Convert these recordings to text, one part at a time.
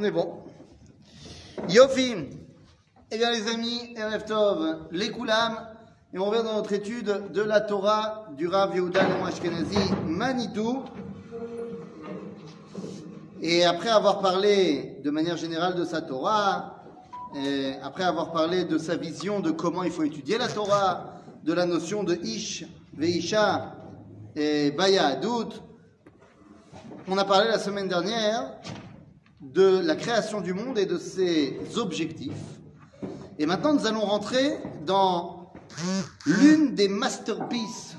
On est bon. Yofi. Eh bien, les amis, Erev les Koulam, et on revient dans notre étude de la Torah du Rav Yehuda Léon Ashkenazi Manitou. Et après avoir parlé de manière générale de sa Torah, après avoir parlé de sa vision de comment il faut étudier la Torah, de la notion de Ish, Veisha et Baya Adut, on a parlé la semaine dernière de la création du monde et de ses objectifs. Et maintenant, nous allons rentrer dans l'une des masterpieces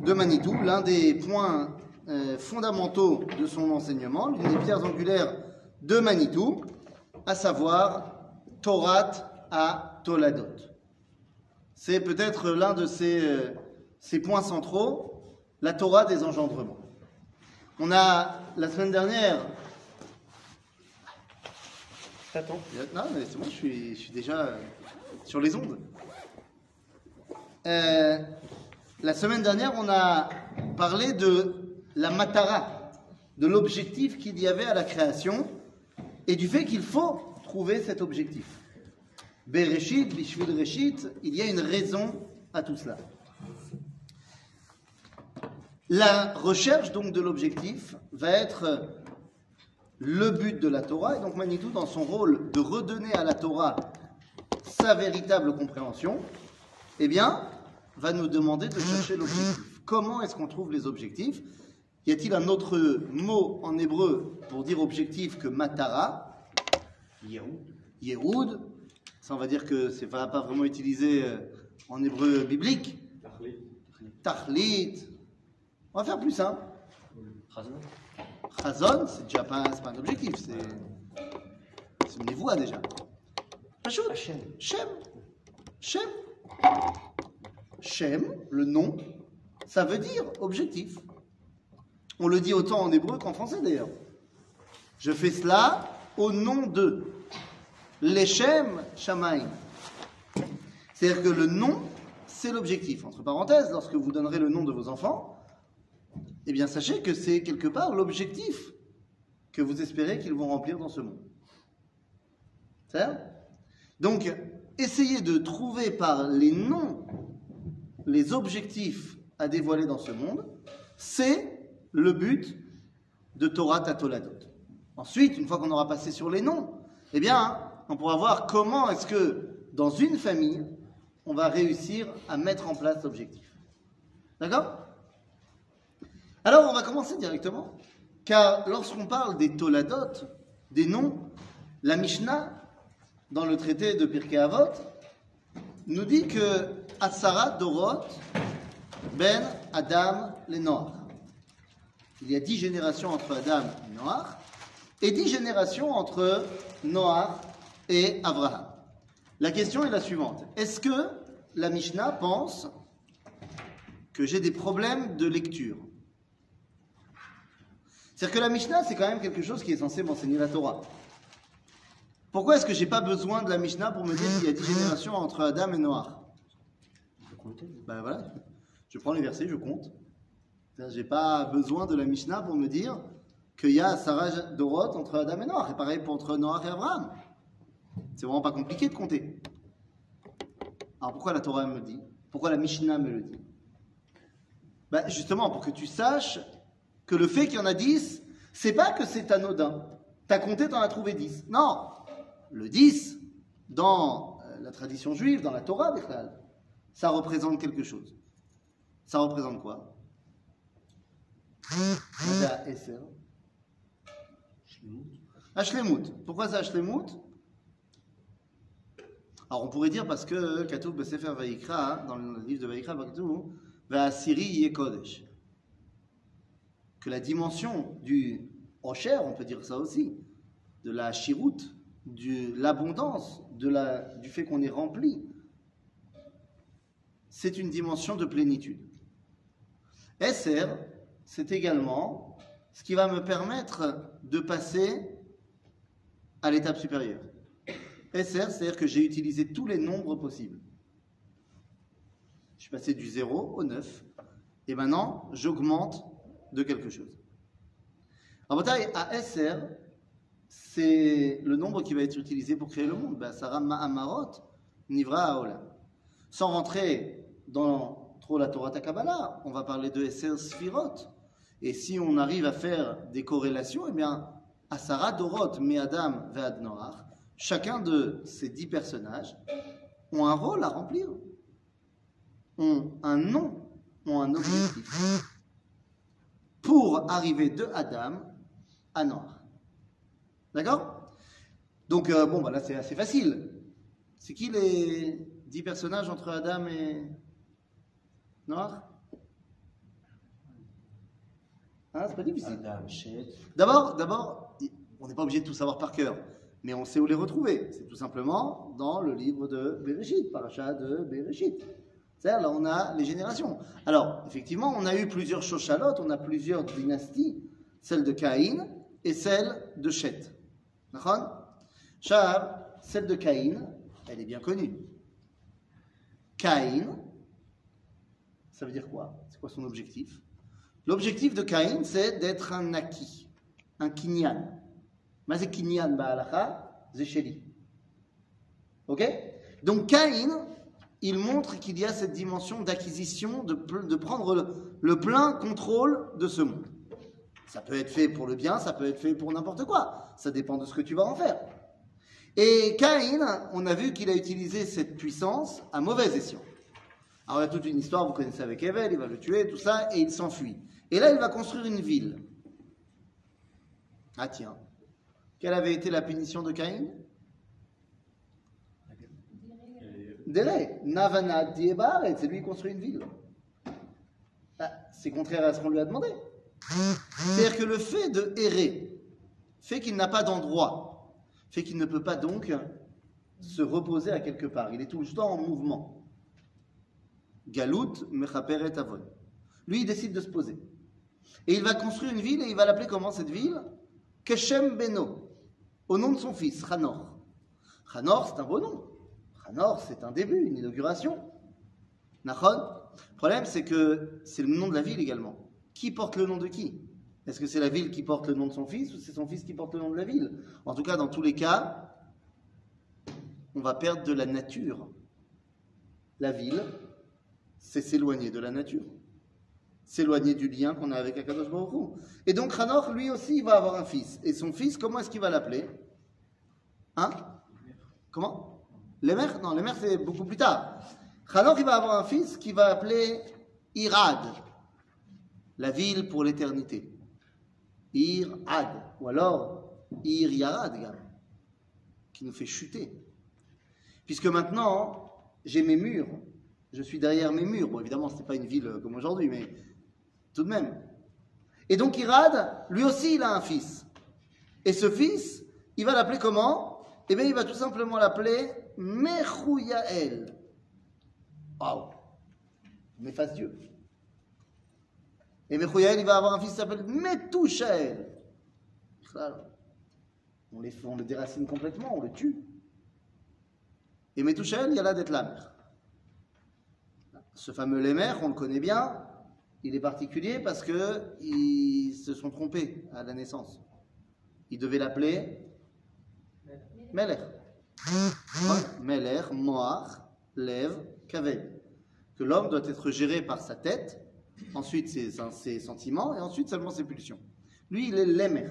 de Manitou, l'un des points euh, fondamentaux de son enseignement, l'une des pierres angulaires de Manitou, à savoir Torah à Toladot. C'est peut-être l'un de ces, euh, ces points centraux, la Torah des engendrements. On a, la semaine dernière, T'attends. non, mais c'est bon, je suis, je suis déjà euh, sur les ondes. Euh, la semaine dernière, on a parlé de la matara, de l'objectif qu'il y avait à la création et du fait qu'il faut trouver cet objectif. Bereshit, Bishvil Reshit, il y a une raison à tout cela. La recherche donc de l'objectif va être le but de la Torah, et donc Manitou, dans son rôle de redonner à la Torah sa véritable compréhension, eh bien, va nous demander de chercher l'objectif. Comment est-ce qu'on trouve les objectifs? Y a-t-il un autre mot en hébreu pour dire objectif que matara? Yehoud. Ça, on va dire que c'est pas, pas vraiment utilisé euh, en hébreu biblique. Tachlit. On va faire plus simple. Chazon, c'est déjà pas, c'est pas un objectif, c'est, une névoie déjà. Pachout. Shem. Shem. Shem, le nom, ça veut dire objectif. On le dit autant en hébreu qu'en français d'ailleurs. Je fais cela au nom de l'Echem Shamaim. C'est-à-dire que le nom, c'est l'objectif. Entre parenthèses, lorsque vous donnerez le nom de vos enfants, eh bien sachez que c'est quelque part l'objectif que vous espérez qu'ils vont remplir dans ce monde. C'est Donc, essayez de trouver par les noms les objectifs à dévoiler dans ce monde, c'est le but de Torah Tatoladot. Ensuite, une fois qu'on aura passé sur les noms, eh bien, on pourra voir comment est-ce que dans une famille, on va réussir à mettre en place l'objectif. D'accord? Alors, on va commencer directement, car lorsqu'on parle des Toladot, des noms, la Mishnah, dans le traité de Pirkei Avot, nous dit que Atzara Dorot ben Adam les Noach. Il y a dix générations entre Adam et Noach, et dix générations entre Noach et Abraham. La question est la suivante. Est-ce que la Mishnah pense que j'ai des problèmes de lecture? C'est-à-dire que la Mishnah, c'est quand même quelque chose qui est censé m'enseigner la Torah. Pourquoi est-ce que j'ai pas besoin de la Mishnah pour me dire qu'il y a dix générations entre Adam et Noach Ben voilà, je prends les versets, je compte. J'ai pas besoin de la Mishnah pour me dire qu'il y a Sarah Dorot entre Adam et Noach. Et pareil pour entre Noach et Abraham. C'est vraiment pas compliqué de compter. Alors pourquoi la Torah me le dit? Pourquoi la Mishnah me le dit? Ben Justement, pour que tu saches que le fait qu'il y en a 10, c'est pas que c'est anodin. T'as compté, t'en as trouvé 10. Non Le 10, dans euh, la tradition juive, dans la Torah, ça représente quelque chose. Ça représente quoi? Hashlemut. Pourquoi c'est alors on pourrait dire parce que Katoub Besefer Vaikra, dans le livre de Vaikra, va Siri Yekodesh. Que la dimension du Osher, on peut dire ça aussi, de la Shirout, de l'abondance, du fait qu'on est rempli, c'est une dimension de plénitude. Esser, c'est également ce qui va me permettre de passer à l'étape supérieure. SR, c'est-à-dire que j'ai utilisé tous les nombres possibles. Je suis passé du 0 au 9, et maintenant j'augmente de quelque chose. Bataille, à SR, c'est le nombre qui va être utilisé pour créer le monde. Ben, Sarah Ma'amarot, Nivra Aolam. Sans rentrer dans trop la Torah Takabala, on va parler de Esser Sfirot. Et si on arrive à faire des corrélations, eh bien, Asara Dorot, Me'adam, Ve'ad Noach, chacun de ces dix personnages ont un rôle à remplir, ont un nom, ont un objectif pour arriver de Adam à Noach. D'accord? Donc, euh, bon, bah là, c'est assez facile. C'est qui les dix personnages entre Adam et Noach Hein, c'est pas difficile. D'abord, d'abord, on n'est pas obligé de tout savoir par cœur, mais on sait où les retrouver. C'est tout simplement dans le livre de Bereshit, paracha de Bereshit. C'est-à-dire, là, on a les générations. Alors, effectivement, on a eu plusieurs Shoshalot, on a plusieurs dynasties, celle de Caïn et celle de Shet. D'accord? Shab, celle de Caïn, elle est bien connue. Caïn, ça veut dire quoi? C'est quoi son objectif? L'objectif de Caïn, c'est d'être un naki, un kinyan. Mais c'est kinyan ba'alacha, c'est. Ok? Donc Caïn, il montre qu'il y a cette dimension d'acquisition, de, prendre le, le plein contrôle de ce monde. Ça peut être fait pour le bien, ça peut être fait pour n'importe quoi. Ça dépend de ce que tu vas en faire. Et Caïn, on a vu qu'il a utilisé cette puissance à mauvais escient. Alors il y a toute une histoire, vous connaissez avec Evel, il va le tuer, tout ça, et il s'enfuit. Et là, il va construire une ville. Ah tiens, quelle avait été la punition de Caïn? Délai. Navana Diebar, et c'est lui qui construit une ville. Ah, c'est contraire à ce qu'on lui a demandé. C'est-à-dire que le fait de errer fait qu'il n'a pas d'endroit, fait qu'il ne peut pas donc se reposer à quelque part. Il est tout le temps en mouvement. Galout mechaperet avon. Lui, il décide de se poser. Et il va construire une ville et il va l'appeler comment cette ville? Keshem Beno, au nom de son fils, Hanor. Hanor, c'est un beau nom. Hanor, c'est un début, une inauguration. Nachon Le problème, c'est que c'est le nom de la ville également. Qui porte le nom de qui? Est-ce que c'est la ville qui porte le nom de son fils ou c'est son fils qui porte le nom de la ville? En tout cas, dans tous les cas, on va perdre de la nature. La ville, c'est s'éloigner de la nature. S'éloigner du lien qu'on a avec Akadosh Baruch Hu. Et donc Hanor, lui aussi, va avoir un fils. Et son fils, comment est-ce qu'il va l'appeler? Hein? Comment? Les mères Non, les mères, c'est beaucoup plus tard. Hanor, il va avoir un fils qui va appeler Irad, la ville pour l'éternité. Ir-Ad, ou alors Ir-Yarad, gars, qui nous fait chuter. Puisque maintenant, j'ai mes murs, je suis derrière mes murs. Bon, évidemment, ce n'est pas une ville comme aujourd'hui, mais tout de même. Et donc Irad, lui aussi, il a un fils. Et ce fils, il va l'appeler comment? Eh bien, il va tout simplement l'appeler Mechouyael. Waouh Il m'efface Dieu. Et Mechouyael, il va avoir un fils qui s'appelle Metouchael. On, les, on le déracine complètement, on le tue. Et Metouchael, il y a là d'être la mère. Ce fameux Lémer, on le connaît bien, il est particulier parce que ils se sont trompés à la naissance. Ils devaient l'appeler Meler. Meler, Moar, Lev, Kaved. Que l'homme doit être géré par sa tête, ensuite ses, sentiments, et ensuite seulement ses pulsions. Lui, il est Lémer.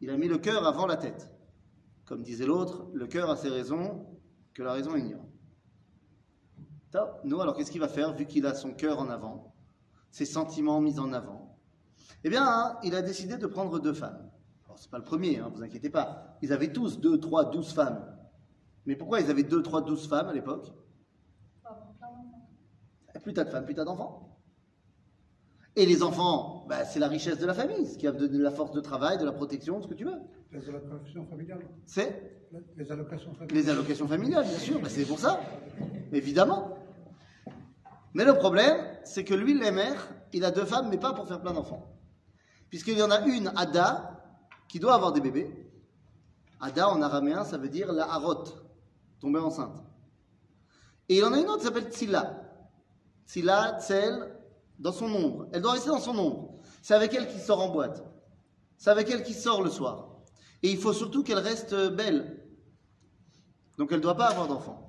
Il a mis le cœur avant la tête. Comme disait l'autre, le cœur a ses raisons que la raison ignore. Top. Nous, alors, qu'est-ce qu'il va faire vu qu'il a son cœur en avant, ses sentiments mis en avant? Eh bien, il a décidé de prendre deux femmes. Alors, c'est pas le premier, hein, vous inquiétez pas. Ils avaient tous deux, trois, douze femmes. Mais pourquoi ils avaient deux, trois, douze femmes à l'époque? Plus t'as de femmes, plus t'as d'enfants. Et les enfants, bah, c'est la richesse de la famille, ce qui a donné de la force de travail, de la protection, ce que tu veux. Les allocations familiales. C'est Les allocations familiales. les allocations familiales, bien sûr, bah, c'est pour ça, évidemment. Mais le problème, c'est que lui, les mères, il a deux femmes, mais pas pour faire plein d'enfants. Puisqu'il y en a une, Ada, qui doit avoir des bébés. Ada, en araméen, ça veut dire la harot, tomber enceinte. Et il en a une autre qui s'appelle Tzila. Tzila, Tzel, dans son ombre. Elle doit rester dans son ombre. C'est avec elle qu'il sort en boîte. C'est avec elle qu'il sort le soir. Et il faut surtout qu'elle reste belle. Donc elle ne doit pas avoir d'enfant.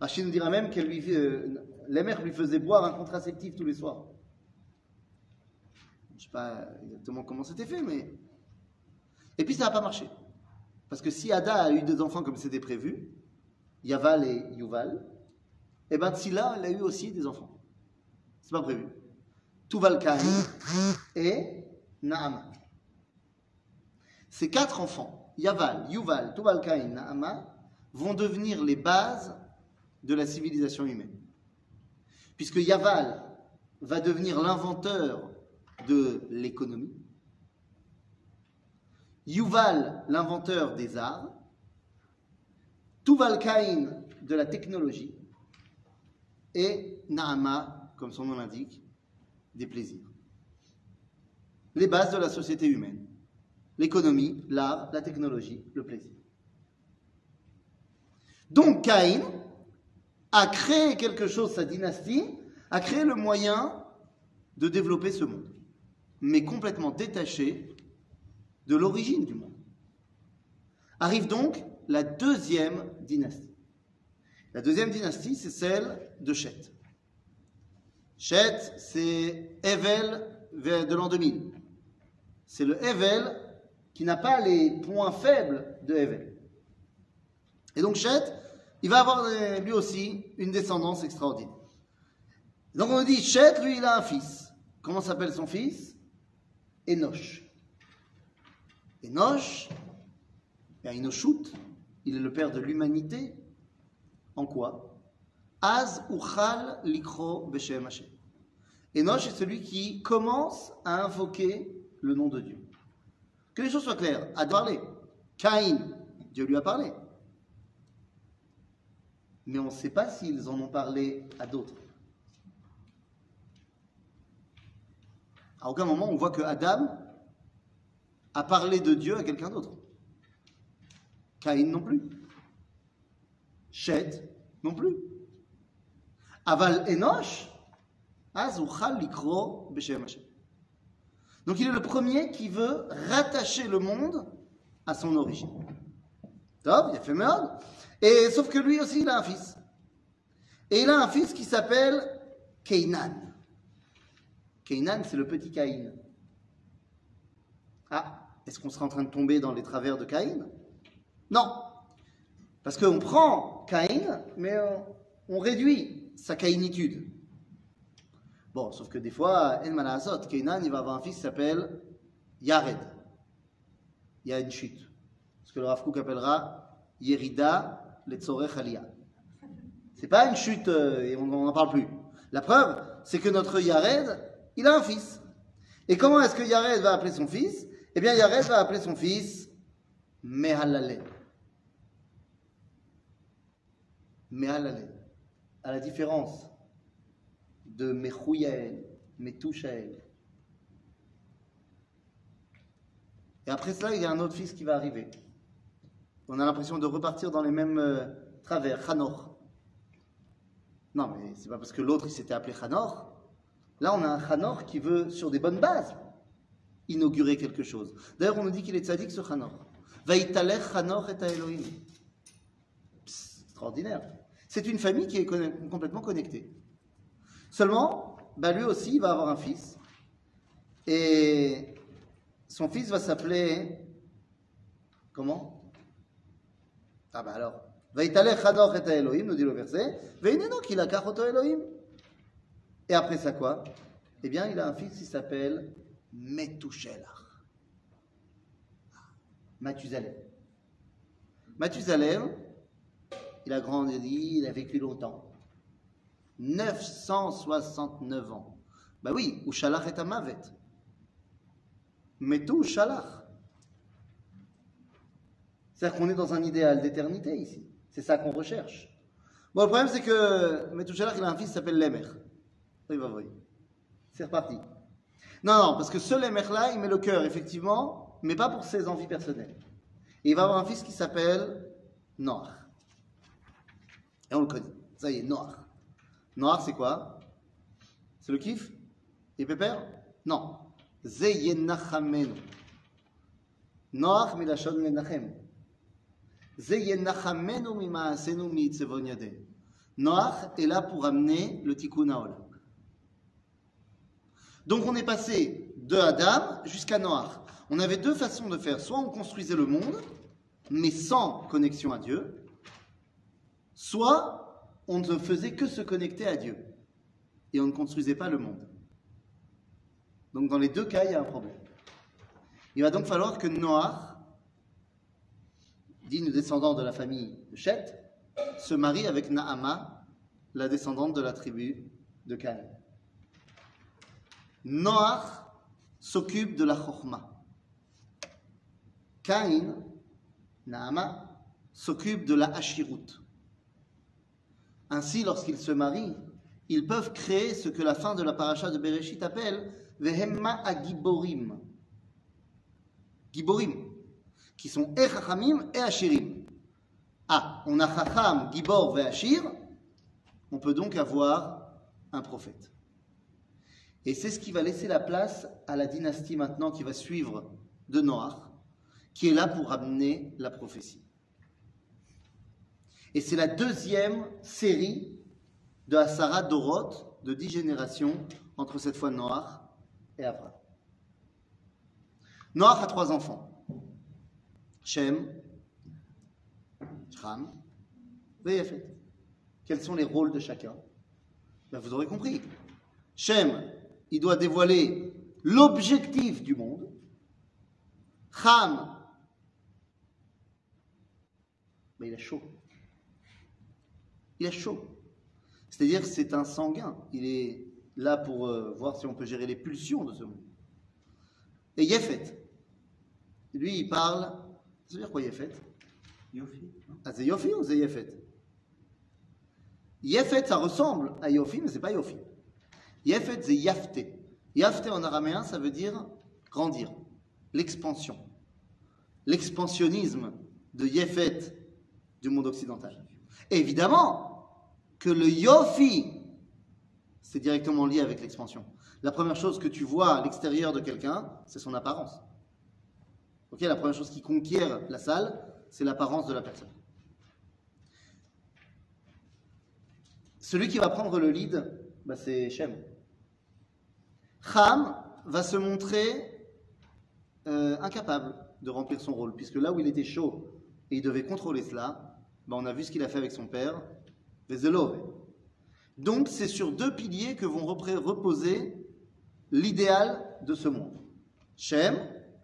Rachid nous dira même que lui, euh, lui faisaient boire un contraceptif tous les soirs. Je ne sais pas exactement comment c'était fait, mais. Et puis ça n'a pas marché. Parce que si Ada a eu des enfants comme c'était prévu, Yaval et Yuval, et bien Tzila, elle a eu aussi des enfants. C'est pas prévu. Tuval Kain et Naama. Ces quatre enfants, Yaval, Yuval, Tuval Kain, Naama, vont devenir les bases de la civilisation humaine. Puisque Yaval va devenir l'inventeur de l'économie, Yuval, l'inventeur des arts, Tuval Kain de la technologie, et Naama, comme son nom l'indique, des plaisirs. Les bases de la société humaine. L'économie, l'art, la technologie, le plaisir. Donc Caïn a créé quelque chose, sa dynastie, a créé le moyen de développer ce monde, mais complètement détaché de l'origine du monde. Arrive donc la deuxième dynastie. La deuxième dynastie, c'est celle de Chet. Chet, c'est Evel de l'an 2000. C'est le Evel qui n'a pas les points faibles de Evel. Et donc Chet, il va avoir euh, lui aussi une descendance extraordinaire. Donc on dit, Chet, lui, il a un fils. Comment s'appelle son fils? Enoch. Enoch, Enochut, il est le père de l'humanité, en quoi? Az uchal likro beshem. Enoch est celui qui commence à invoquer le nom de Dieu. Que les choses soient claires, à parler. Caïn, Dieu lui a parlé. Mais on ne sait pas s'ils en ont parlé à d'autres. À aucun moment on voit que Adam a parlé de Dieu à quelqu'un d'autre. Caïn non plus. Shed non plus. Aval Enoch, likro Donc il est le premier qui veut rattacher le monde à son origine. Top, il a fait merde. Et sauf que lui aussi, il a un fils. Et il a un fils qui s'appelle Keinan. Keinan, c'est le petit Caïn. Ah, est-ce qu'on sera en train de tomber dans les travers de Caïn? Non. Parce qu'on prend Caïn, mais on, réduit sa caïnitude. Bon, sauf que des fois, El Malazot, Kainan, il va avoir un fils qui s'appelle Yared. Il y a une chute. Ce que le Rav appellera Yerida Letzorech Aliyah. C'est pas une chute euh, et on n'en parle plus. La preuve, c'est que notre Yared, il a un fils. Et comment est-ce que Yared va appeler son fils? Eh bien, Yared va appeler son fils Mehalalel. Mais à la différence de Mechouyael, Metouchael. Et après cela, il y a un autre fils qui va arriver. On a l'impression de repartir dans les mêmes euh, travers, Hanor. Non, mais c'est pas parce que l'autre s'était appelé Hanor. Là, on a un Hanor qui veut, sur des bonnes bases, inaugurer quelque chose. D'ailleurs, on nous dit qu'il est tzaddik ce Hanor. Vaïtalech Hanor et Elohim. Extraordinaire. C'est une famille qui est complètement connectée. Seulement, bah lui aussi, il va avoir un fils. Et son fils va s'appeler. Comment? Ah bah alors. Elohim, nous dit le verset. Elohim. Et après ça, quoi? Eh bien, il a un fils qui s'appelle Metushelach. Mathusalem. Mathusalem, il a grandi, il a vécu longtemps. 969 ans. Bah oui, Ushalach est un mavet. Mais tout Ushalach. C'est-à-dire qu'on est dans un idéal d'éternité ici. C'est ça qu'on recherche. Bon, le problème, c'est que Metouchalach, il a un fils qui s'appelle Lemer. Oui, bah oui. C'est reparti. Non, non, parce que ce Lemer-là, il met le cœur, effectivement, mais pas pour ses envies personnelles. Et il va avoir un fils qui s'appelle Noach. Et on le connaît. Ça y est, noir. Noir, c'est quoi? C'est le kiff? Et pépère? Non. Zeyenachamenu. Noach milashon menachem. Ze yenachamenu mimaasenu miitzevon yadeh. Noach est là pour amener le tikkun. Donc on est passé de Adam jusqu'à Noach. On avait deux façons de faire. Soit on construisait le monde, mais sans connexion à Dieu, soit on ne faisait que se connecter à Dieu et on ne construisait pas le monde. Donc dans les deux cas, il y a un problème. Il va donc falloir que Noach, digne descendant de la famille de Chet, se marie avec Naama, la descendante de la tribu de Caïn. Noach s'occupe de la Chokhmah. Caïn, Naama, s'occupe de la Hashirut. Ainsi, lorsqu'ils se marient, ils peuvent créer ce que la fin de la paracha de Bereshit appelle Vehemma Agiborim. Giborim, qui sont et Chachamim et Ashirim. Ah, on a Chacham, Gibor et Ashir, on peut donc avoir un prophète. Et c'est ce qui va laisser la place à la dynastie maintenant qui va suivre de Noach, qui est là pour amener la prophétie. Et c'est la deuxième série de Asara Dorot, de dix générations, entre cette fois Noach et Abraham. Noach a trois enfants. Shem, Shram, et Yafet. Quels sont les rôles de chacun? Ben, Vous aurez compris. Shem, il doit dévoiler l'objectif du monde. Ham, ben, il a chaud. Il a chaud. C'est-à-dire que c'est un sanguin. Il est là pour euh, voir si on peut gérer les pulsions de ce monde. Et Yefet, lui, il parle. Ça veut dire quoi Yefet? Yofi. Ah, c'est Yofi ou c'est Yefet? Yefet, ça ressemble à Yofi, mais c'est pas Yofi. Yefet, c'est Yafte. Yafte en araméen, ça veut dire grandir, l'expansion. L'expansionnisme de Yefet du monde occidental. Évidemment que le Yofi, c'est directement lié avec l'expansion. La première chose que tu vois à l'extérieur de quelqu'un, c'est son apparence. La première chose qui conquiert la salle, c'est l'apparence de la personne. Celui qui va prendre le lead, bah, c'est Shem. Ham va se montrer euh, incapable de remplir son rôle, puisque là où il était chaud et il devait contrôler cela, bah, on a vu ce qu'il a fait avec son père. Donc c'est sur deux piliers que vont reposer l'idéal de ce monde. Shem,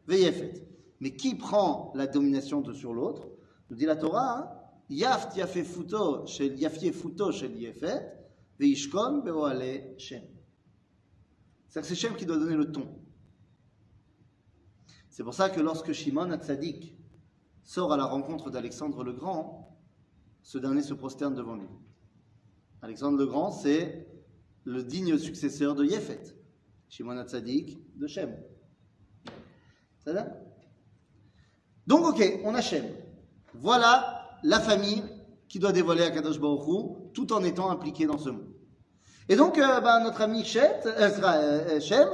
Veyefet. Mais qui prend la domination de sur l'autre? Nous dit la Torah, hein, Yaft yafé futo shel futo shel Yefet, veishkon beoale Shem. C'est-à-dire que c'est Shem qui doit donner le ton. C'est pour ça que lorsque Shimon Hatzadik sort à la rencontre d'Alexandre le Grand, ce dernier se prosterne devant lui. Alexandre le Grand, c'est le digne successeur de Yefet, Shimon Hatzadik de Shem. Ça va? Donc, ok, on a Shem. Voilà la famille qui doit dévoiler à Kadosh tout en étant impliqué dans ce monde. Et donc, euh, ben, notre ami Chet, euh, euh, Shem,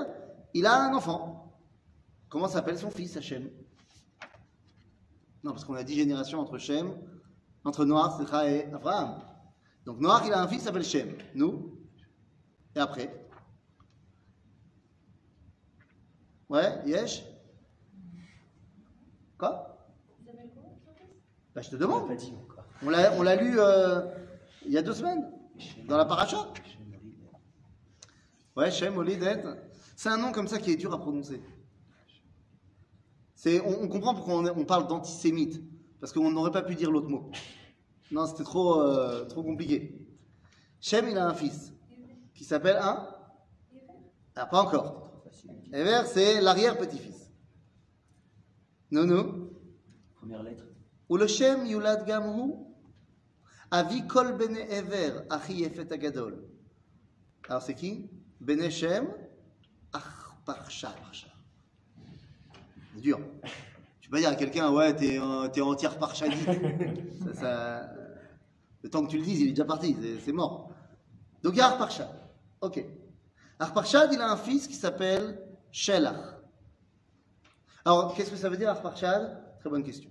il a un enfant. Comment s'appelle son fils, Hachem Non, parce qu'on a dix générations entre Shem, entre Noach, Secha et Abraham. Donc Noach, il a un fils qui s'appelle Shem. Nous Et après Ouais, Yesh Quoi? Bah, Je te demande. On l'a, on l'a lu euh, il y a deux semaines, dans la paracha. Ouais, Shem, Olidet. C'est un nom comme ça qui est dur à prononcer. C'est, on, on comprend pourquoi on, on parle d'antisémite, parce qu'on n'aurait pas pu dire l'autre mot. Non, c'était trop, euh, trop compliqué. Shem, il a un fils qui s'appelle un ah, Pas encore. Ever, c'est l'arrière-petit-fils. Nounou Première lettre. Ou le Shem, Yulad Avi Kol Bene Ever, Achi Efet Agadol. Alors c'est qui? Bene Shem, Ach Parcha C'est dur. Tu peux pas dire à quelqu'un, ouais, t'es, euh, entière Parchadite. ça, ça le temps que tu le dises, il est déjà parti, c'est- mort. Donc il y a Arparchad. Ok. Arparchad, il a un fils qui s'appelle Shelach. Alors, qu'est-ce que ça veut dire Arparchad Très bonne question.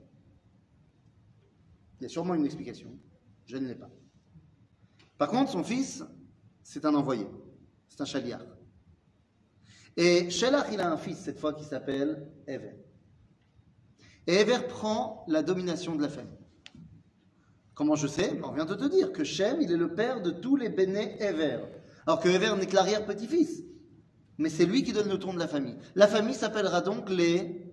Il y a sûrement une explication. Je ne l'ai pas. Par contre, son fils, c'est un envoyé. C'est un chaliar. Et Shelach, il a un fils cette fois qui s'appelle Ever. Et Ever prend la domination de la famille. Comment je sais On vient de te dire que Shem, il est le père de tous les béné Ever. Alors que Ever n'est que l'arrière-petit-fils. Mais c'est lui qui donne le ton de la famille. La famille s'appellera donc les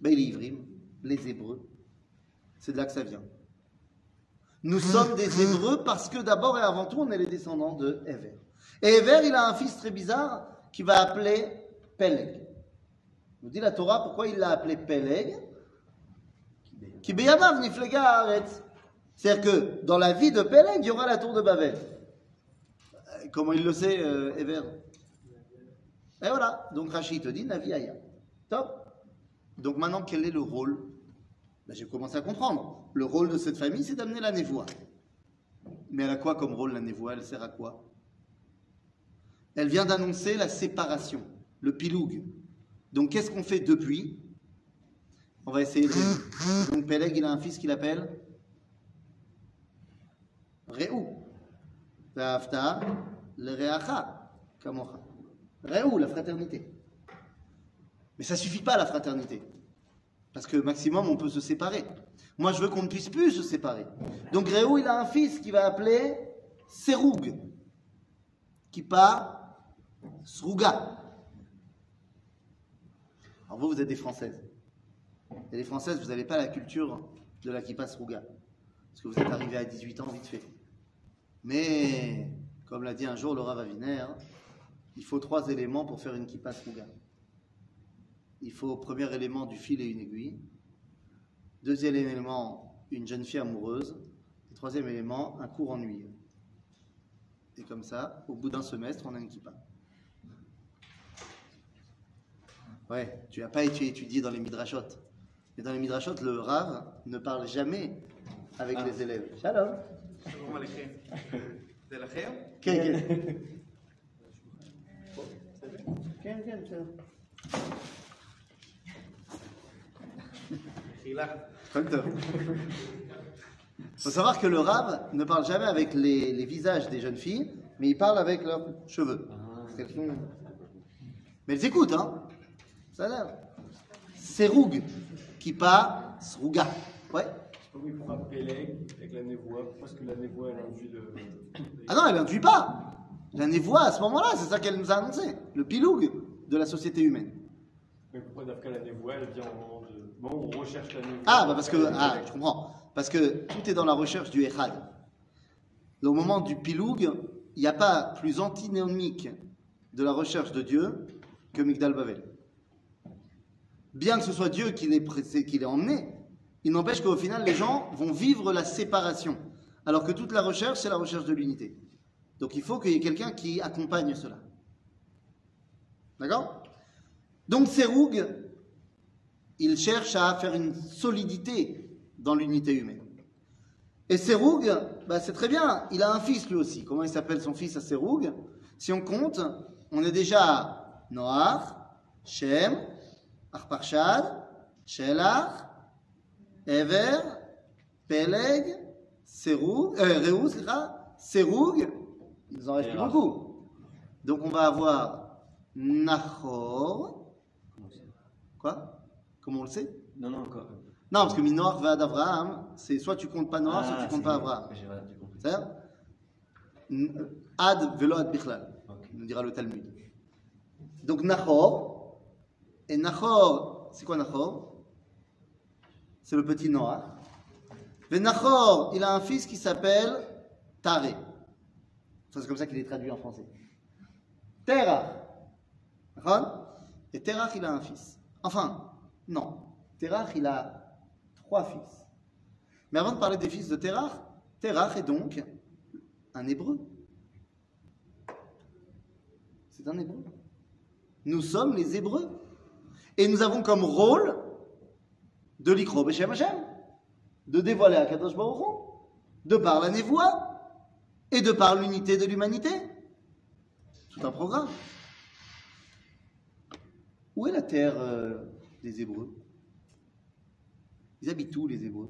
ben, les Ivrim, les Hébreux. C'est de là que ça vient. Nous sommes des Hébreux parce que d'abord et avant tout, on est les descendants de Ever. Et Ever, il a un fils très bizarre qui va appeler Peleg. Nous dit la Torah pourquoi il l'a appelé Peleg C'est-à-dire que dans la vie de Peleg, il y aura la tour de Babel. Euh, Comment il le sait, euh, Ever Et voilà. Donc Rachid te dit Navi Aya. Top. Donc maintenant, quel est le rôle? Ben, J'ai commencé à comprendre. Le rôle de cette famille, c'est d'amener la névoie. Mais elle a quoi comme rôle la névoie? Elle sert à quoi? Elle vient d'annoncer la séparation, le piloug. Donc qu'est-ce qu'on fait depuis? On va essayer de... Donc Peleg, il a un fils qu'il appelle Réou. Ve'afta le. Réou, la fraternité. Mais ça suffit pas la fraternité. Parce que maximum, on peut se séparer. Moi, je veux qu'on ne puisse plus se séparer. Donc Réou, il a un fils qui va appeler Seroug, qui part Srouga. Alors vous, vous êtes des Françaises. Et les Françaises, vous n'avez pas la culture de la kippa Srouga. Parce que vous êtes arrivé à 18 ans vite fait. Mais, comme l'a dit un jour Laura Vaviner, il faut trois éléments pour faire une kippa Srouga il faut premier élément du fil et une aiguille. Deuxième élément, une jeune fille amoureuse. Et troisième élément, un cours ennuyeux. Et comme ça, au bout d'un semestre, on a une kippa. Ouais, tu n'as pas étudié dans les midrashot. Et dans les midrashot, le Rav ne parle jamais avec ah. les élèves. Shalom. Il faut savoir que le Rav ne parle jamais avec les, visages des jeunes filles, mais il parle avec leurs cheveux. Ah. Mais elles écoutent, hein Ça a l'air. C'est rougue part Srouga. Ouais. Oui, pourquoi Peleg avec la névoie Parce que la névoie, elle induit le. Ah non, elle n'induit pas. La névoie, à ce moment-là, c'est ça qu'elle nous a annoncé. Le piloug de la société humaine. Mais pourquoi Dafka la névoie, elle vient au moment de. Bon, on recherche la névoie. Ah, bah parce que, ah, je comprends. Parce que tout est dans la recherche du Echad. Au moment du Piloug, il n'y a pas plus antinomique de la recherche de Dieu que Migdal Bavel. Bien que ce soit Dieu qui l'ait emmené, il n'empêche qu'au final, les gens vont vivre la séparation. Alors que toute la recherche, c'est la recherche de l'unité. Donc il faut qu'il y ait quelqu'un qui accompagne cela. D'accord? Donc Seroug, il cherche à faire une solidité dans l'unité humaine. Et Seroug, bah, c'est très bien, il a un fils lui aussi. Comment il s'appelle son fils à Seroug? Si on compte, on est déjà à Noach, Shem, Arparchad, Shelach, Ever, Peleg, Seroug, euh, Seroug, il nous en reste plus beaucoup. Donc on va avoir Nahor, quoi Comment on le sait Non, non, encore. non, parce que Minoar va d'Abraham, c'est soit tu comptes pas Noach, soit tu comptes pas Abraham. C'est-à-dire Ad velo ad bichlal, nous dira le Talmud. Donc Nahor, et Nahor, c'est quoi Nahor C'est le petit Noach. Mais Nahor, il a un fils qui s'appelle Taré. C'est comme ça qu'il est traduit en français. Terach. Et Terach, il a un fils. Enfin, non. Terach, il a trois fils. Mais avant de parler des fils de Terach, Terach est donc un hébreu. C'est un hébreu. Nous sommes les hébreux. Et nous avons comme rôle de l'ikro Beshem Hashem, de dévoiler à Kadosh de par la névoie et de par l'unité de l'humanité. Tout un programme. Où est la terre euh, des Hébreux? Ils habitent où les Hébreux?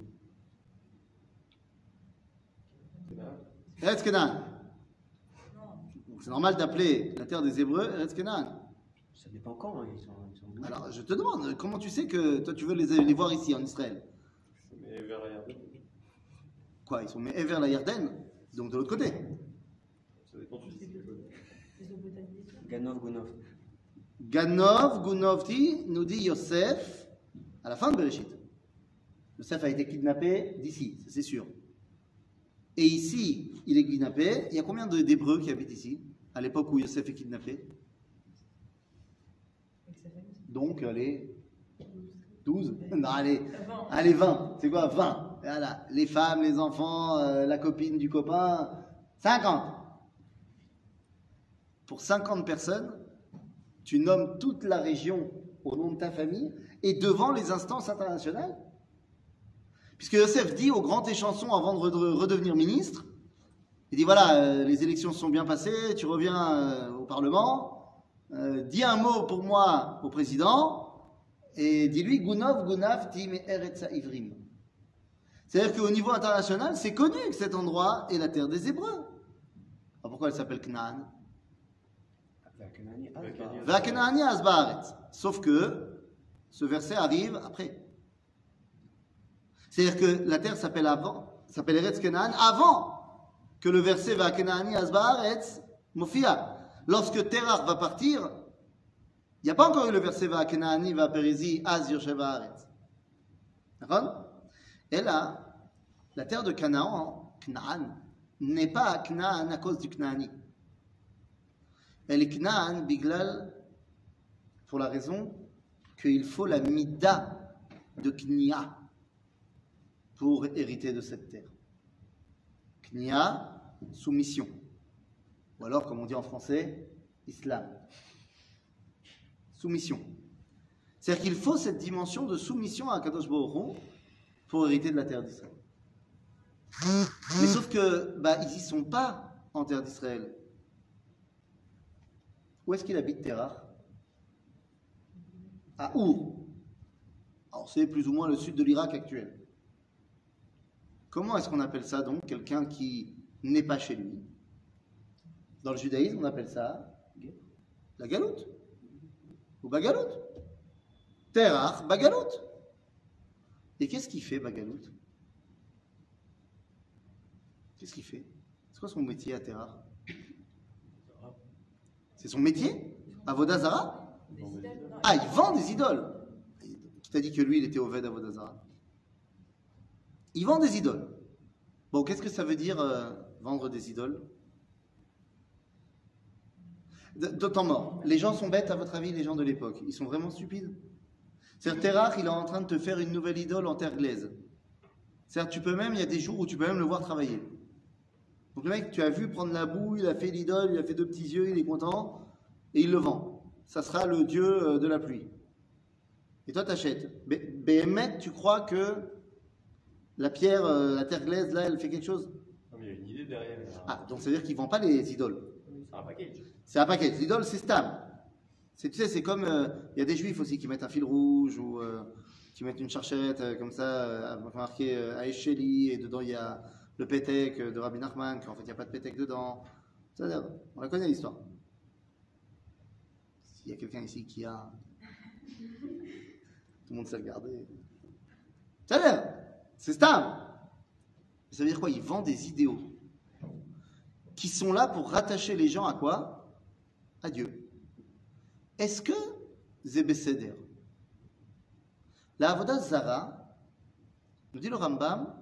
Eretz. C'est normal d'appeler la terre des Hébreux Eretz Canaan. Ça dépend quand, hein, ils sont, ils sont. Alors je te demande, comment tu sais que toi tu veux les, les voir ici en Israël? Mais vers la Yarden, Quoi Ils sont mais vers la Yarden, donc de l'autre côté. ça dépend du site. Ganov, Gonov. Ganov, Gunovti, nous dit Yosef, à la fin de Bereshit. Yosef a été kidnappé d'ici, ça, c'est sûr. Et ici, il est kidnappé. Il y a combien de- d'Hébreux qui habitent ici, à l'époque où Yosef est kidnappé? Donc, allez, 12 Non, allez, allez 20. C'est quoi 20 Voilà, les femmes, les enfants, euh, la copine du copain, 50. Pour 50 personnes, tu nommes toute la région au nom de ta famille et devant les instances internationales. Puisque Yosef dit au grand échanson avant de re- redevenir ministre, il dit voilà, euh, les élections se sont bien passées, tu reviens euh, au Parlement, euh, dis un mot pour moi au président, et dis-lui Gunov, Gunav, Tim Eretza Ivrim. C'est-à-dire qu'au niveau international, c'est connu que cet endroit est la terre des Hébreux. Alors pourquoi elle s'appelle Canaan? Sauf que ce verset arrive après. C'est-à-dire que la terre s'appelle avant, s'appelle Eretz Canaan avant que le verset Vakenani Asbaret Mofia. Lorsque Terach va partir, il n'y a pas encore eu le verset Vakenani va Perizi Az Yoshev Haaretz. D'accord? Et là, la terre de Canaan, Canaan, n'est pas Canaan à cause du Canaani. Elle est Canaan Biglal pour la raison qu'il faut la mida de Knia pour hériter de cette terre. Knia, soumission. Ou alors, comme on dit en français, islam. Soumission. C'est-à-dire qu'il faut cette dimension de soumission à Kadosh Hu pour hériter de la terre d'Israël. Mais sauf que, bah, ils y sont pas en terre d'Israël. Où est-ce qu'il habite Terah À Our. Alors c'est plus ou moins le sud de l'Irak actuel. Comment est-ce qu'on appelle ça donc quelqu'un qui n'est pas chez lui? Dans le judaïsme, on appelle ça la galoute. Ou bagaloute. Terah, bagaloute. Et qu'est-ce qu'il fait, bagaloute? Qu'est-ce qu'il fait? C'est quoi son métier à Terah C'est son métier? Avodazara Ah, il vend des idoles. Qui t'a dit que lui, il était Oved Avodazara Il vend des idoles. Bon, qu'est-ce que ça veut dire euh, vendre des idoles? D'autant mort. Les gens sont bêtes, à votre avis, les gens de l'époque. Ils sont vraiment stupides? C'est-à-dire, Terach, il est en train de te faire une nouvelle idole en terre glaise. C'est-à-dire, tu peux même, il y a des jours où tu peux même le voir travailler. Donc le mec, tu as vu prendre la boue, il a fait l'idole, il a fait deux petits yeux, il est content, et il le vend. Ça sera le dieu euh, de la pluie. Et toi, t'achètes. Béhémet, tu crois que la pierre, euh, la terre glaise, là, elle fait quelque chose? Non, mais il y a une idée derrière. Ah, donc ça veut dire qu'ils ne vendent pas les idoles. C'est un package. C'est un paquet. L'idole, c'est stable. C'est, tu sais, c'est comme. euh, Il y a des juifs aussi qui mettent un fil rouge ou euh, qui mettent une charchette euh, comme ça, euh, marqué euh, Aesheli, et dedans il y a le pétek euh, de Rabbi Nachman, qu'en fait il n'y a pas de pétek dedans. C'est-à-dire, on la connaît l'histoire. S'il y a quelqu'un ici qui a. Tout le monde sait regarder. C'est-à-dire, c'est stable. Ça veut dire quoi? Il vend des idéaux qui sont là pour rattacher les gens à quoi? À. Est-ce que Zébécéder, la Zara, nous dit le Rambam,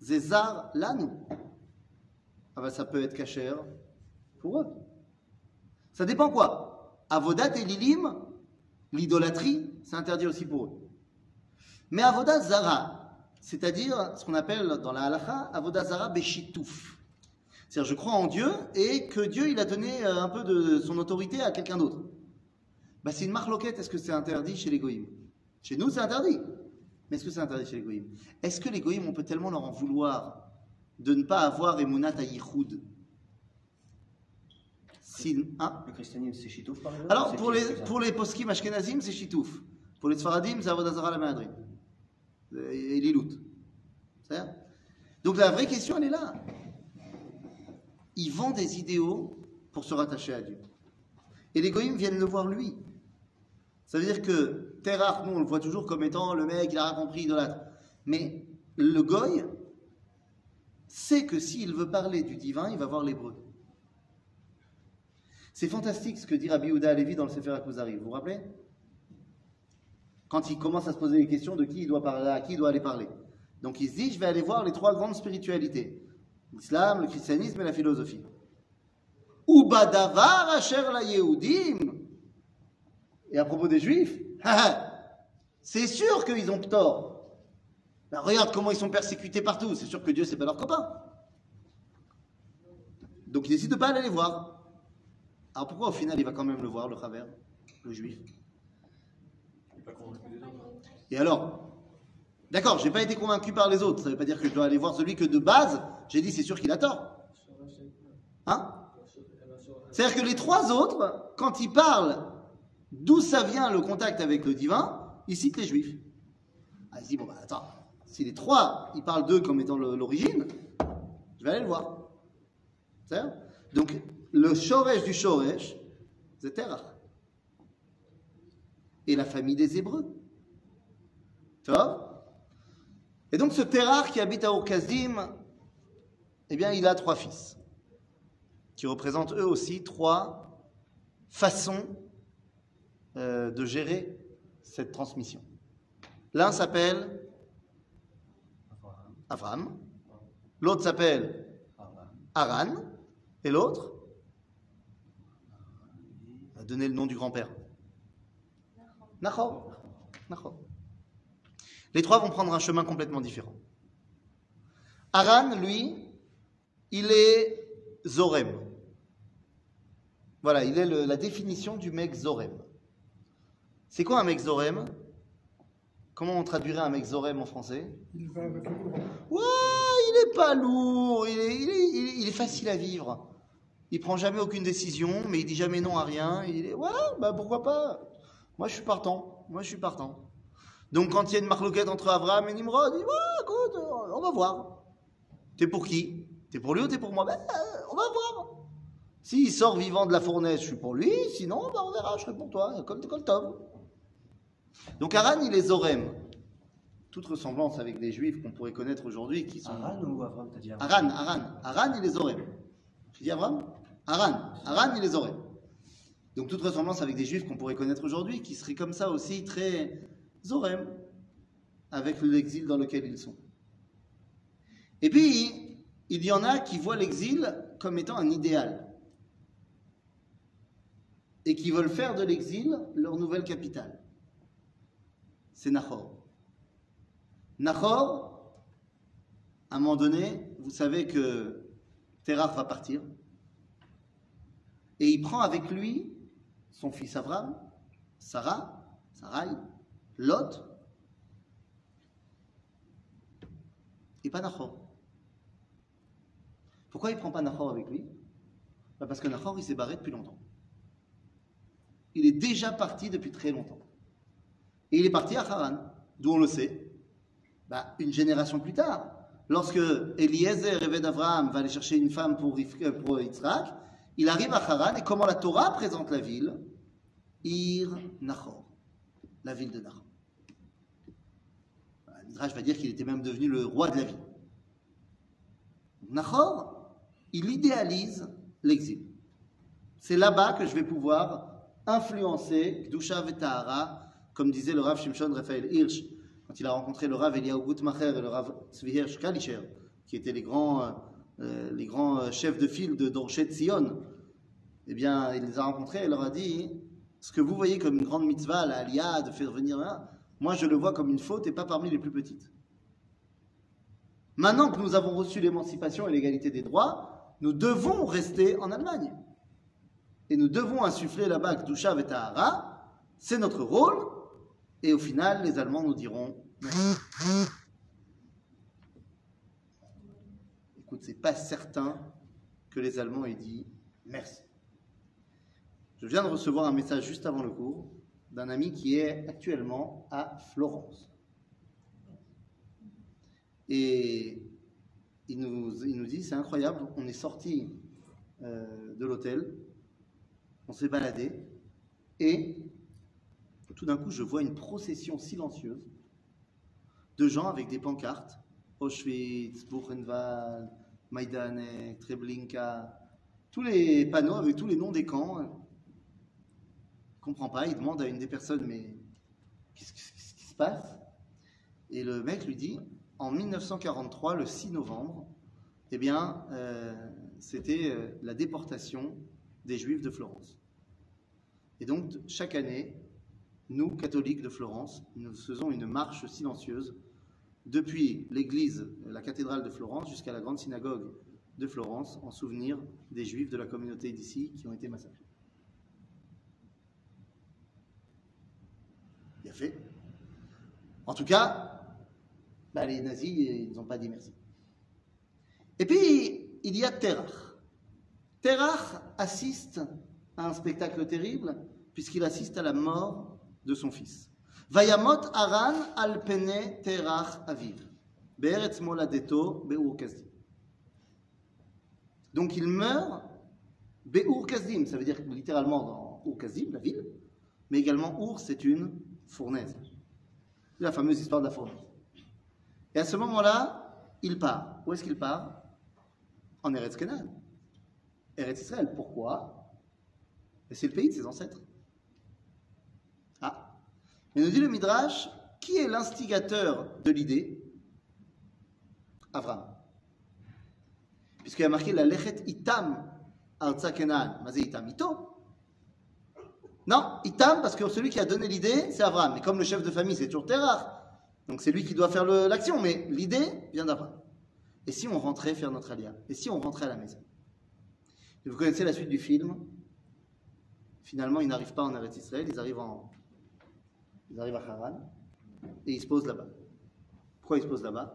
Zézar Lanu. Ah ben ça peut être cachère pour eux. Ça dépend quoi? Avodat et Lilim, l'idolâtrie, c'est interdit aussi pour eux. Mais Avodah Zara, c'est-à-dire ce qu'on appelle dans la halacha, Avodah Zara Beshitouf. C'est-à-dire, je crois en Dieu et que Dieu, il a donné euh, un peu de son autorité à quelqu'un d'autre. Bah, c'est une marloquette. Est-ce que c'est interdit chez les goïms? Chez nous, c'est interdit. Mais est-ce que c'est interdit chez les goïms? Est-ce que les goïms, on peut tellement leur en vouloir de ne pas avoir Emunat Ayichoud Si, hein? Le christianisme, c'est Chitouf, par exemple? Alors, pour les, pour les poskim ashkenazim, c'est Chitouf. Pour les Sfaradim, c'est Avodazara la Mahadrin. Et Lilout. C'est ça Donc la vraie question, elle est là. Ils vendent des idéaux pour se rattacher à Dieu. Et les goïms viennent le voir lui. Ça veut dire que Terach, nous, on le voit toujours comme étant le mec, il a compris, idolâtre. Mais le goy sait que s'il veut parler du divin, il va voir l'hébreu. C'est fantastique ce que dit Rabbi Yehuda Alevi dans le Sefer HaKuzari. Vous vous rappelez? Quand il commence à se poser les questions de qui il doit parler, à qui il doit aller parler. Donc il se dit, je vais aller voir les trois grandes spiritualités. L'islam, le christianisme et la philosophie. Ubadavar asher la Yehudim. Et à propos des juifs, c'est sûr qu'ils ont tort. Ben, regarde comment ils sont persécutés partout. C'est sûr que Dieu, c'est pas leur copain. Donc il décide de pas aller les voir. Alors pourquoi au final il va quand même le voir, le travers, le juif? Et alors? D'accord, j'ai pas été convaincu par les autres. Ça veut pas dire que je dois aller voir celui que de base, j'ai dit c'est sûr qu'il a tort. Hein? C'est-à-dire que les trois autres, quand ils parlent d'où ça vient le contact avec le divin, ils citent les juifs. Ah, ils se disent, bon bah attends, si les trois, ils parlent d'eux comme étant l'origine, je vais aller le voir. C'est ça Donc, le Shoresh du Shoresh, c'est Terach. Et la famille des Hébreux. Tu vois Et donc, ce Terach qui habite à Orkazim, eh bien, il a trois fils, qui représentent eux aussi trois façons euh, de gérer cette transmission. L'un s'appelle Avram, l'autre s'appelle Aran, et l'autre a donné le nom du grand-père. Nachor. Nachor. Les trois vont prendre un chemin complètement différent. Aran, lui, il est Zorem. Voilà, il est le- la définition du mec Zorem. C'est quoi un mec Zorem? Comment on traduirait un mec Zorem en français? Il va avec le courant. Ouais, il est pas lourd, il est, il est- il est- il est facile à vivre. Il prend jamais aucune décision, mais il dit jamais non à rien. Il est, ouais, bah pourquoi pas? Moi je suis partant, moi je suis partant. Donc quand il y a une marloquette entre Abraham et Nimrod, il dit, ouais, écoute, euh, on va voir. T'es pour qui? T'es pour lui ou t'es pour moi? Ben, euh, on va voir. S'il sort vivant de la fournaise, je suis pour lui, sinon, ben, on verra, je serai pour toi, comme comme Tom. Donc Aran, il est Zorem. Toute ressemblance avec des juifs qu'on pourrait connaître aujourd'hui qui sont. Aran ou Avram, t'as dit Aran Aran, Aran. Aran, il est Zorem. Tu dis Avram? Aran. Aran, il est Zorem. Donc toute ressemblance avec des juifs qu'on pourrait connaître aujourd'hui qui seraient comme ça aussi très Zorem avec l'exil dans lequel ils sont. Et puis, il y en a qui voient l'exil comme étant un idéal et qui veulent faire de l'exil leur nouvelle capitale. C'est Nahor. Nahor, à un moment donné, vous savez que Terach va partir et il prend avec lui son fils Avram, Sarah, Sarai, Lot et pas Nahor. Pourquoi il ne prend pas Nahor avec lui? Bah Parce que Nahor, il s'est barré depuis longtemps. Il est déjà parti depuis très longtemps. Et il est parti à Haran, d'où on le sait, bah, une génération plus tard. Lorsque Eliezer, rêvé d'Abraham, va aller chercher une femme pour, euh, pour Yitzhak, il arrive à Haran et comment la Torah présente la ville? Ir Nachor, la ville de Nachor. Midrash va dire qu'il était même devenu le roi de la ville. Nachor, il idéalise l'exil. C'est là-bas que je vais pouvoir influencer Kdusha Vetahara, comme disait le Rav Shimshon Raphaël Hirsch, quand il a rencontré le Rav Eliyahu Gutmacher et le Rav Tzvi Hirsch Kalischer, qui étaient les grands, euh, les grands euh, chefs de file de Dorshet Sion. Eh bien, il les a rencontrés et leur a dit Ce que vous voyez comme une grande mitzvah, la Aliyah, de faire venir moi je le vois comme une faute et pas parmi les plus petites. Maintenant que nous avons reçu l'émancipation et l'égalité des droits, nous devons rester en Allemagne. Et nous devons insuffler là-bas Kdusha et Tahara. C'est notre rôle. Et au final, les Allemands nous diront merci. Écoute, c'est pas certain que les Allemands aient dit merci. Je viens de recevoir un message juste avant le cours d'un ami qui est actuellement à Florence. Et il nous, dit, c'est incroyable, on est sorti euh, de l'hôtel, on s'est baladé, et tout d'un coup, je vois une procession silencieuse de gens avec des pancartes, Auschwitz, Buchenwald, Majdanek, Treblinka, tous les panneaux avec tous les noms des camps. Il comprend pas, il demande à une des personnes, mais qu'est-ce qui se passe? Et le mec lui dit, en 1943, le 6 novembre, eh bien, euh, c'était euh, la déportation des Juifs de Florence. Et donc, chaque année, nous, catholiques de Florence, nous faisons une marche silencieuse depuis l'église, la cathédrale de Florence, jusqu'à la grande synagogue de Florence, en souvenir des Juifs de la communauté d'ici qui ont été massacrés. Fait. En tout cas, bah, les nazis, ils n'ont pas dit merci. Et puis, il y a Terach. Terach assiste à un spectacle terrible, puisqu'il assiste à la mort de son fils. Vayamot Aran al pene Terach aviv. Be'eretz moladeto be'ur. Donc il meurt be'ur kasdim, ça veut dire littéralement dans Ur la ville, mais également Ur, c'est une fournaise. La fameuse histoire de la fournaise. Et à ce moment-là, il part. Où est-ce qu'il part? En Eretz Canaan. Eretz Israël. Pourquoi? C'est le pays de ses ancêtres. Ah. Mais nous dit le Midrash, qui est l'instigateur de l'idée? Avram. Puisqu'il a marqué la lechet itam arza Canaan. Mazé itam. Non, itam, parce que celui qui a donné l'idée, c'est Avram. Mais comme le chef de famille, c'est toujours Terah. Donc c'est lui qui doit faire l'action, mais l'idée vient d'Abraham. Et si on rentrait faire notre alia? Et si on rentrait à la maison? Et Vous connaissez la suite du film? Finalement, ils n'arrivent pas en Eretz Israël, ils arrivent, en... ils arrivent à Haran et ils se posent là-bas. Pourquoi ils se posent là-bas?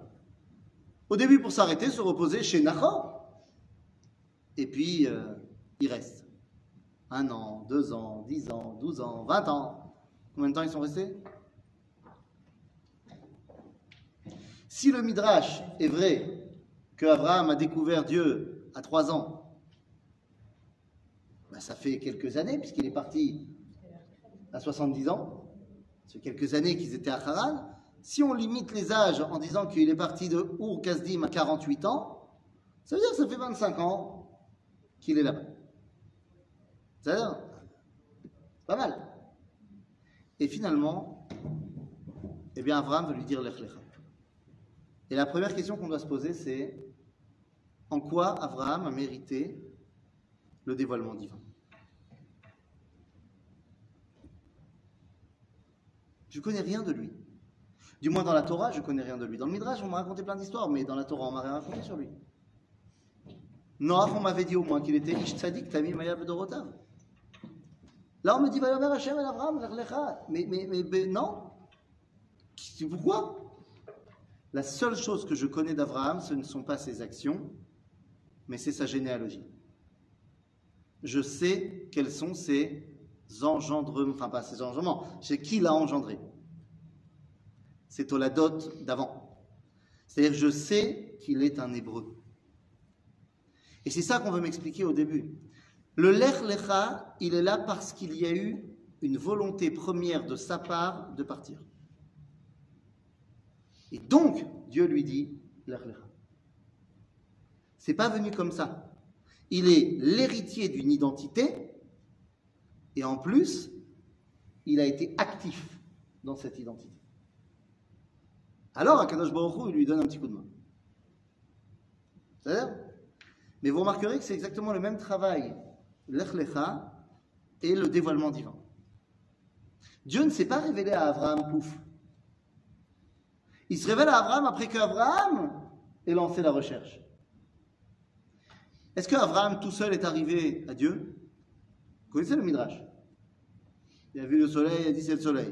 Au début, pour s'arrêter, se reposer chez Nahor. Et puis, euh, ils restent. Un an, deux ans, dix ans, douze ans, vingt ans. Combien de temps ils sont restés? Si le Midrash est vrai que Abraham a découvert Dieu à trois ans, ben, ça fait quelques années, puisqu'il est parti à 70 ans. C'est quelques années qu'ils étaient à Haran. Si on limite les âges en disant qu'il est parti de Ur Kasdim à 48 ans, ça veut dire que ça fait 25 ans qu'il est là-bas. Dire Pas mal. Et finalement, eh bien, Abraham veut lui dire Lech Lecha. Et la première question qu'on doit se poser, c'est en quoi Abraham a mérité le dévoilement divin? Je ne connais rien de lui. Du moins dans la Torah, je ne connais rien de lui. Dans le Midrash, on m'a raconté plein d'histoires, mais dans la Torah, on m'a rien raconté sur lui. Noach, on m'avait dit au moins qu'il était Ish Tzadik Tamim. Là, on me dit, va. Mais, mais, non. Pourquoi? La seule chose que je connais d'Abraham, ce ne sont pas ses actions, mais c'est sa généalogie. Je sais quels sont ses engendrements, enfin pas ses engendrements, c'est qui l'a engendré. C'est Toladot d'avant. C'est-à-dire je sais qu'il est un hébreu. Et c'est ça qu'on veut m'expliquer au début. Le Lech Lecha, il est là parce qu'il y a eu une volonté première de sa part de partir. Et donc, Dieu lui dit Lech Lecha. C'est pas venu comme ça. Il est l'héritier d'une identité et en plus, il a été actif dans cette identité. Alors, Akadosh Baruch Hu, il lui donne un petit coup de main. C'est-à-dire? Mais vous remarquerez que c'est exactement le même travail, l'Ech Lecha et le dévoilement divin. Dieu ne s'est pas révélé à Abraham, pouf. Il se révèle à Abraham après qu'Abraham ait lancé la recherche. Est-ce qu'Abraham tout seul est arrivé à Dieu? Vous connaissez le Midrash? Il a vu le soleil, il a dit c'est le soleil.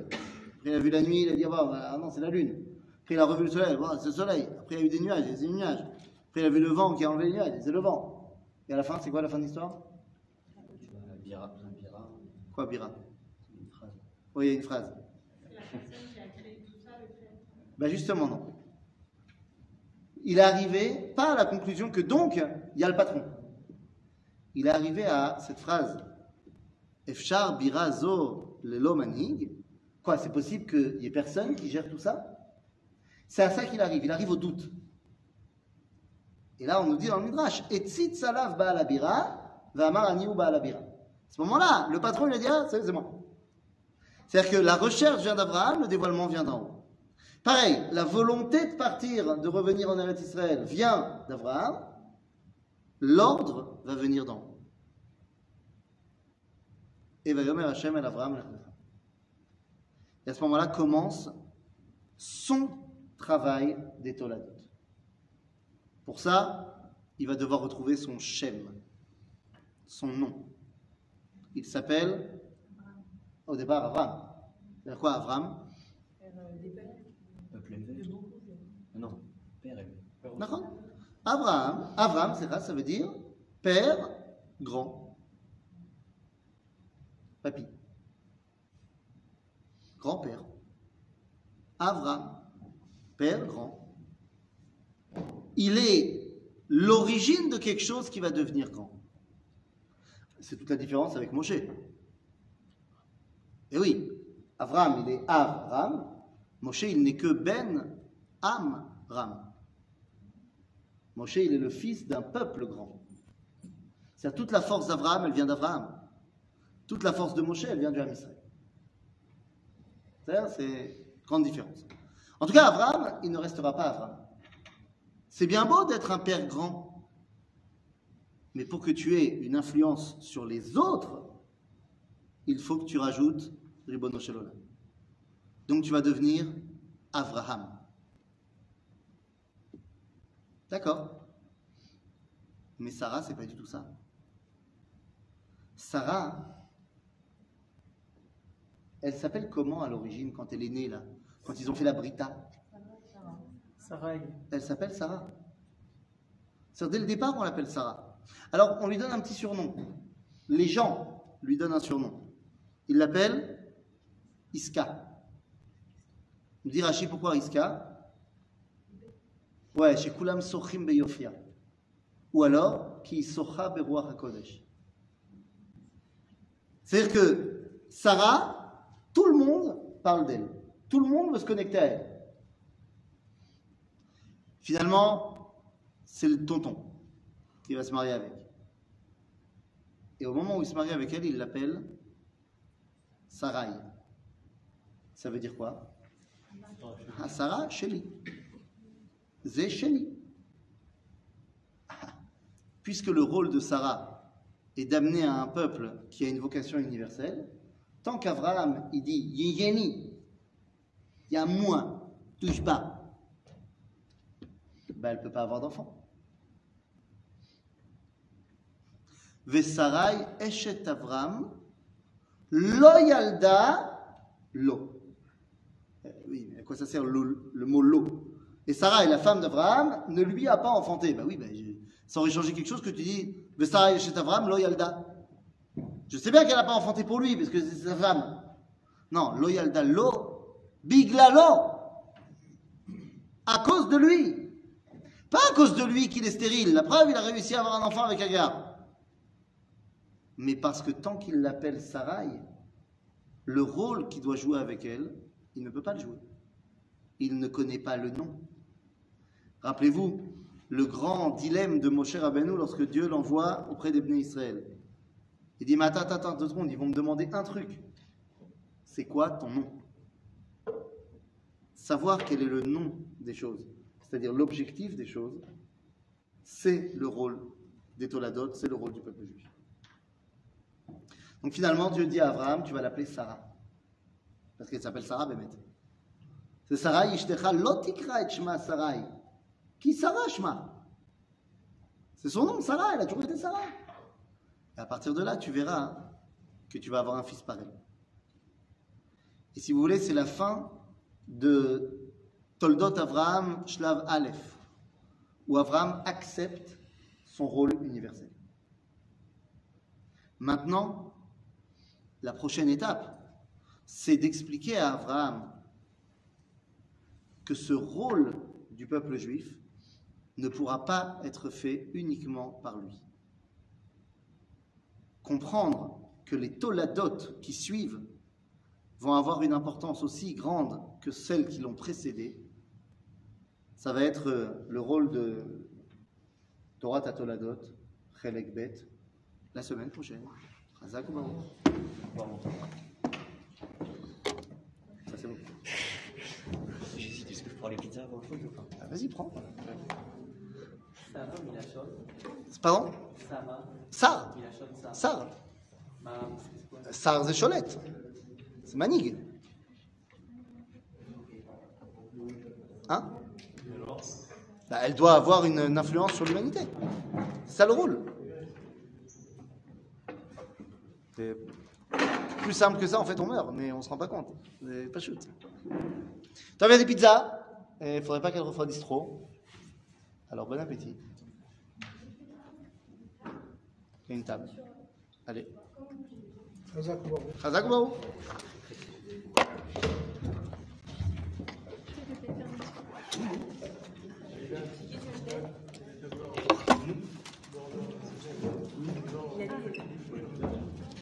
Après il a vu la nuit, il a dit ah, bah, ah non c'est la lune. Après il a revu le soleil, ah, c'est le soleil. Après il y a eu des nuages, il y a eu des nuages. Après il a vu le vent qui a enlevé les nuages, c'est le vent. Et à la fin, c'est quoi la fin de l'histoire? Bira, un Bira, Quoi, Bira? Une phrase. Oui, il y a une phrase. Ben justement, non. Il est arrivé, pas à la conclusion que donc, il y a le patron. Il est arrivé à cette phrase. Efchar bira zo lelo manig. Quoi, c'est possible qu'il n'y ait personne qui gère tout ça? C'est à ça qu'il arrive. Il arrive au doute. Et là, on nous dit dans le Midrash, Etzit salav ba'al bira, va'amar aniu ba'al bira. À ce moment-là, le patron, il a dit, ah, c'est moi. C'est-à-dire que la recherche vient d'Abraham, le dévoilement vient d'en haut. Pareil, la volonté de partir, de revenir en Eretz Israël vient d'Abraham, l'ordre va venir d'en haut. Et Abraham. Et à ce moment-là commence son travail d'étoladot. Pour ça, il va devoir retrouver son Shem, son nom. Il s'appelle, au départ, Avram. C'est quoi Avram? Peuple élevé. Non, père élevé. D'accord Abraham, Avram, c'est ça, ça veut dire père grand. Papy. Grand-père. Avram, père grand. Il est l'origine de quelque chose qui va devenir grand. C'est toute la différence avec Moshe. Et oui, Avram, il est Avram. Moshe, il n'est que Ben Amram. Moshe, il est le fils d'un peuple grand. C'est toute la force d'Abraham, elle vient d'Abraham. Toute la force de Moshe, elle vient du Ham. C'est-à-dire, c'est grande différence. En tout cas, Abraham, il ne restera pas Abraham. C'est bien beau d'être un père grand, mais pour que tu aies une influence sur les autres, il faut que tu rajoutes Ribono. Donc tu vas devenir Abraham. D'accord Mais Sarah, c'est pas du tout ça. Sarah, elle s'appelle comment à l'origine quand elle est née là? Quand ils ont fait la Brita? Sarai. Elle s'appelle Sarah. C'est-à-dire, dès le départ, on l'appelle Sarah. Alors, on lui donne un petit surnom. Les gens lui donnent un surnom. Ils l'appellent Iska. Nous dit Rachid pourquoi Iska? Ouais, chez Kulam Sochim Beyofia. Ou alors, Ki Socha Beruach HaKodesh. C'est-à-dire que Sarah, tout le monde parle d'elle. Tout le monde veut se connecter à elle. Finalement, c'est le tonton qui va se marier avec. Et au moment où il se marie avec elle, il l'appelle Sarai. Ça veut dire quoi? Ah, Sarah, Sheli. Zé Sheli. Ah, Puisque le rôle de Sarah est d'amener à un peuple qui a une vocation universelle, tant qu'Abraham, il dit Yéyéni, il y a moi, touche pas, ben, elle ne peut pas avoir d'enfant. Vesarai Eshet Avram, lo yalda lo. Euh, Oui, à quoi ça sert le, mot lo? Et Sarah, la femme d'Abraham, ne lui a pas enfanté. Ben oui, je- ça aurait changé quelque chose que tu dis Vesarai Eshet Avram, lo yalda. Je sais bien qu'elle n'a pas enfanté pour lui, parce que c'est sa femme. Non, lo yalda lo, biglalo. À cause de lui. Pas à cause de lui qu'il est stérile. La preuve, il a réussi à avoir un enfant avec Agar. Mais parce que tant qu'il l'appelle Sarai, le rôle qu'il doit jouer avec elle, il ne peut pas le jouer. Il ne connaît pas le nom. Rappelez-vous le grand dilemme de Moshe Rabbeinu lorsque Dieu l'envoie auprès des Bnei Israël. Il dit, mais attends, attends, attends, deux secondes, ils vont me demander un truc. C'est quoi ton nom? Savoir quel est le nom des choses, c'est-à-dire l'objectif des choses, c'est le rôle des Toladot, c'est le rôle du peuple juif. Donc finalement, Dieu dit à Abraham, tu vas l'appeler Sarah. Parce qu'elle s'appelle Sarah Bémet. C'est Sarah, Ishtecha, Lotikra et Shma Sarai. Qui Sarah Shma C'est son nom, Sarah, elle a toujours été Sarah. Et à partir de là, tu verras hein, que tu vas avoir un fils pareil. Et si vous voulez, c'est la fin de Toldot Avraham Shlav Aleph, où Avraham accepte son rôle universel. Maintenant, la prochaine étape, c'est d'expliquer à Abraham que ce rôle du peuple juif ne pourra pas être fait uniquement par lui. Comprendre que les toladot qui suivent vont avoir une importance aussi grande que celles qui l'ont précédé, ça va être euh, le rôle de Torah Toladot, Chelek Bet, la semaine prochaine. Ça c'est bon. J'hésite, est-ce que je prends les pizzas avant le foot Vas-y, prends. Sarah, Milachon. Pardon? Sarah, Sar. Milachon, Sarah. Sar. Ma, c'est Cholette. C'est Manig. Hein? Bah, Elle doit avoir une, influence sur l'humanité. Ça le rôle. C'est plus simple que ça, en fait, on meurt, mais on se rend pas compte. C'est pas chute. T'as bien des pizzas il faudrait pas qu'elles refroidissent trop. Alors, bon appétit. Il y a une table. Allez. Chazak ou